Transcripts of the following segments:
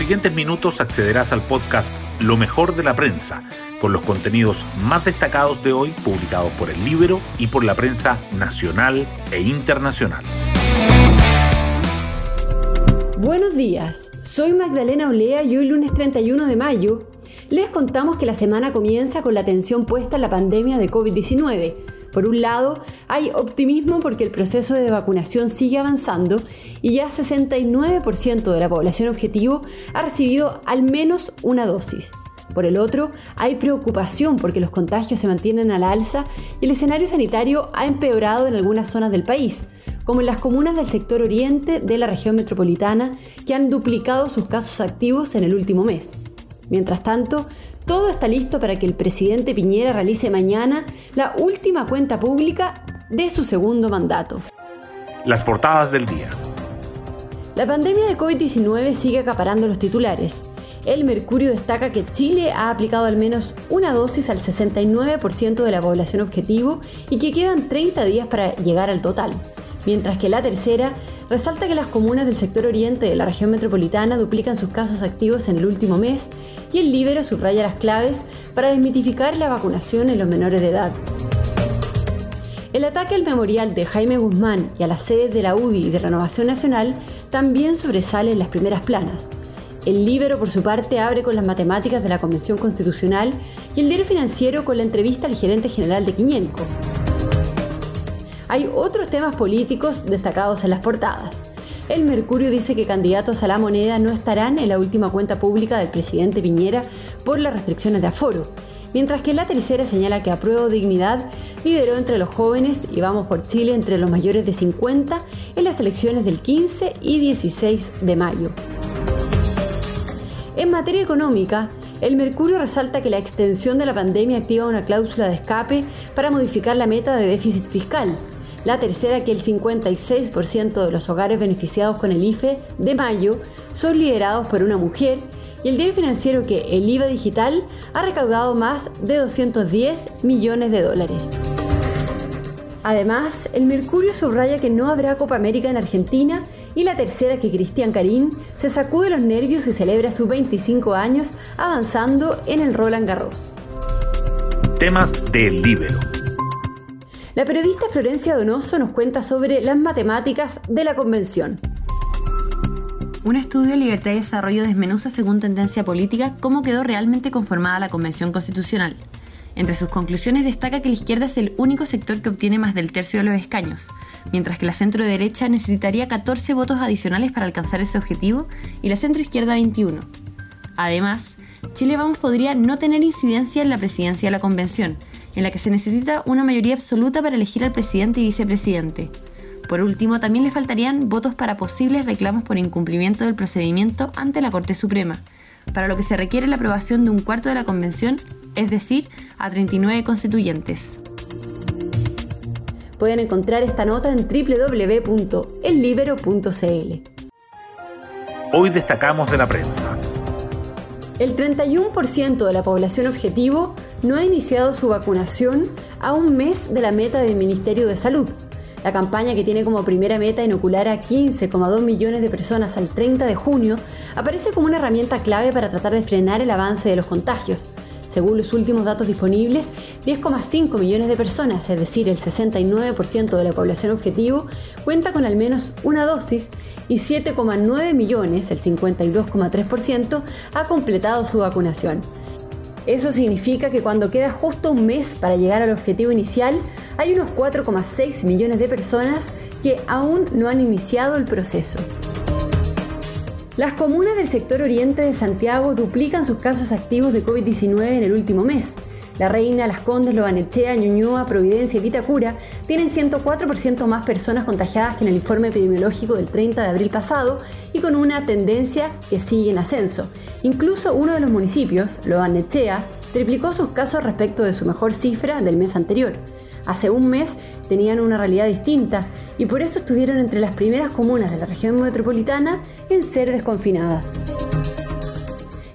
siguientes minutos accederás al podcast Lo mejor de la prensa, con los contenidos más destacados de hoy publicados por el Libro y por la prensa nacional e internacional. Buenos días, soy Magdalena Olea y hoy lunes 31 de mayo les contamos que la semana comienza con la atención puesta en la pandemia de COVID-19 por un lado, hay optimismo porque el proceso de vacunación sigue avanzando y ya 69% de la población objetivo ha recibido al menos una dosis. Por el otro, hay preocupación porque los contagios se mantienen a la alza y el escenario sanitario ha empeorado en algunas zonas del país, como en las comunas del sector oriente de la región metropolitana, que han duplicado sus casos activos en el último mes. Mientras tanto, todo está listo para que el presidente Piñera realice mañana la última cuenta pública de su segundo mandato. Las portadas del día. La pandemia de COVID-19 sigue acaparando los titulares. El Mercurio destaca que Chile ha aplicado al menos una dosis al 69% de la población objetivo y que quedan 30 días para llegar al total mientras que la tercera resalta que las comunas del sector oriente de la región metropolitana duplican sus casos activos en el último mes y el Libero subraya las claves para desmitificar la vacunación en los menores de edad. El ataque al memorial de Jaime Guzmán y a las sedes de la UDI y de Renovación Nacional también sobresale en las primeras planas. El Libero, por su parte, abre con las matemáticas de la Convención Constitucional y el diario financiero con la entrevista al gerente general de Quiñenco hay otros temas políticos destacados en las portadas. El Mercurio dice que candidatos a la moneda no estarán en la última cuenta pública del presidente Piñera por las restricciones de aforo, mientras que la tercera señala que Apruebo Dignidad lideró entre los jóvenes y Vamos por Chile entre los mayores de 50 en las elecciones del 15 y 16 de mayo. En materia económica, el Mercurio resalta que la extensión de la pandemia activa una cláusula de escape para modificar la meta de déficit fiscal, la tercera que el 56% de los hogares beneficiados con el IFE de mayo son liderados por una mujer y el diario financiero que el IVA digital ha recaudado más de 210 millones de dólares. Además, el Mercurio subraya que no habrá Copa América en Argentina y la tercera que Cristian Karim se sacude los nervios y celebra sus 25 años avanzando en el Roland Garros. Temas del Libero. La periodista Florencia Donoso nos cuenta sobre las matemáticas de la convención. Un estudio de libertad y desarrollo desmenuza según tendencia política cómo quedó realmente conformada la Convención Constitucional. Entre sus conclusiones destaca que la izquierda es el único sector que obtiene más del tercio de los escaños, mientras que la centro derecha necesitaría 14 votos adicionales para alcanzar ese objetivo y la centro izquierda 21. Además, Chile Vamos podría no tener incidencia en la presidencia de la convención, en la que se necesita una mayoría absoluta para elegir al presidente y vicepresidente. Por último, también le faltarían votos para posibles reclamos por incumplimiento del procedimiento ante la Corte Suprema, para lo que se requiere la aprobación de un cuarto de la Convención, es decir, a 39 constituyentes. Pueden encontrar esta nota en www.ellibero.cl. Hoy destacamos de la prensa. El 31% de la población objetivo no ha iniciado su vacunación a un mes de la meta del Ministerio de Salud. La campaña que tiene como primera meta inocular a 15,2 millones de personas al 30 de junio aparece como una herramienta clave para tratar de frenar el avance de los contagios. Según los últimos datos disponibles, 10,5 millones de personas, es decir, el 69% de la población objetivo, cuenta con al menos una dosis y 7,9 millones, el 52,3%, ha completado su vacunación. Eso significa que cuando queda justo un mes para llegar al objetivo inicial, hay unos 4,6 millones de personas que aún no han iniciado el proceso. Las comunas del sector oriente de Santiago duplican sus casos activos de COVID-19 en el último mes. La Reina, Las Condes, Lobanechea, Ñuñoa, Providencia y Vitacura tienen 104% más personas contagiadas que en el informe epidemiológico del 30 de abril pasado y con una tendencia que sigue en ascenso. Incluso uno de los municipios, Lobanechea, triplicó sus casos respecto de su mejor cifra del mes anterior. Hace un mes tenían una realidad distinta y por eso estuvieron entre las primeras comunas de la región metropolitana en ser desconfinadas.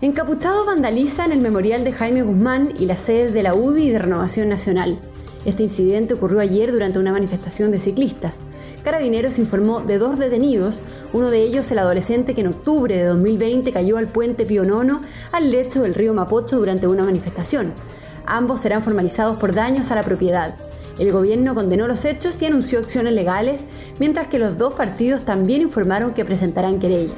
Encapuchados vandalizan el memorial de Jaime Guzmán y las sedes de la UDI y de Renovación Nacional. Este incidente ocurrió ayer durante una manifestación de ciclistas. Carabineros informó de dos detenidos, uno de ellos el adolescente que en octubre de 2020 cayó al puente Pío Nono al lecho del río Mapocho durante una manifestación. Ambos serán formalizados por daños a la propiedad. El gobierno condenó los hechos y anunció acciones legales, mientras que los dos partidos también informaron que presentarán querella.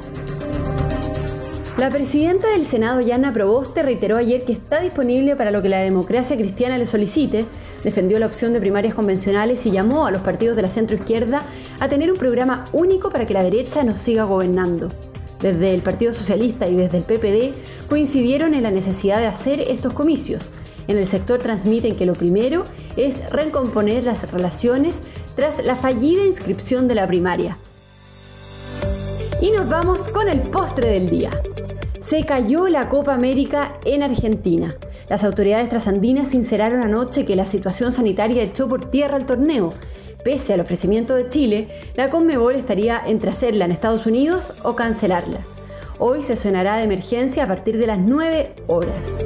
La presidenta del Senado, Yana Proboste, reiteró ayer que está disponible para lo que la democracia cristiana le solicite, defendió la opción de primarias convencionales y llamó a los partidos de la centroizquierda a tener un programa único para que la derecha no siga gobernando. Desde el Partido Socialista y desde el PPD coincidieron en la necesidad de hacer estos comicios. En el sector transmiten que lo primero es recomponer las relaciones tras la fallida inscripción de la primaria. Y nos vamos con el postre del día. Se cayó la Copa América en Argentina. Las autoridades trasandinas sinceraron anoche que la situación sanitaria echó por tierra el torneo. Pese al ofrecimiento de Chile, la Conmebol estaría entre hacerla en Estados Unidos o cancelarla. Hoy se sonará de emergencia a partir de las 9 horas.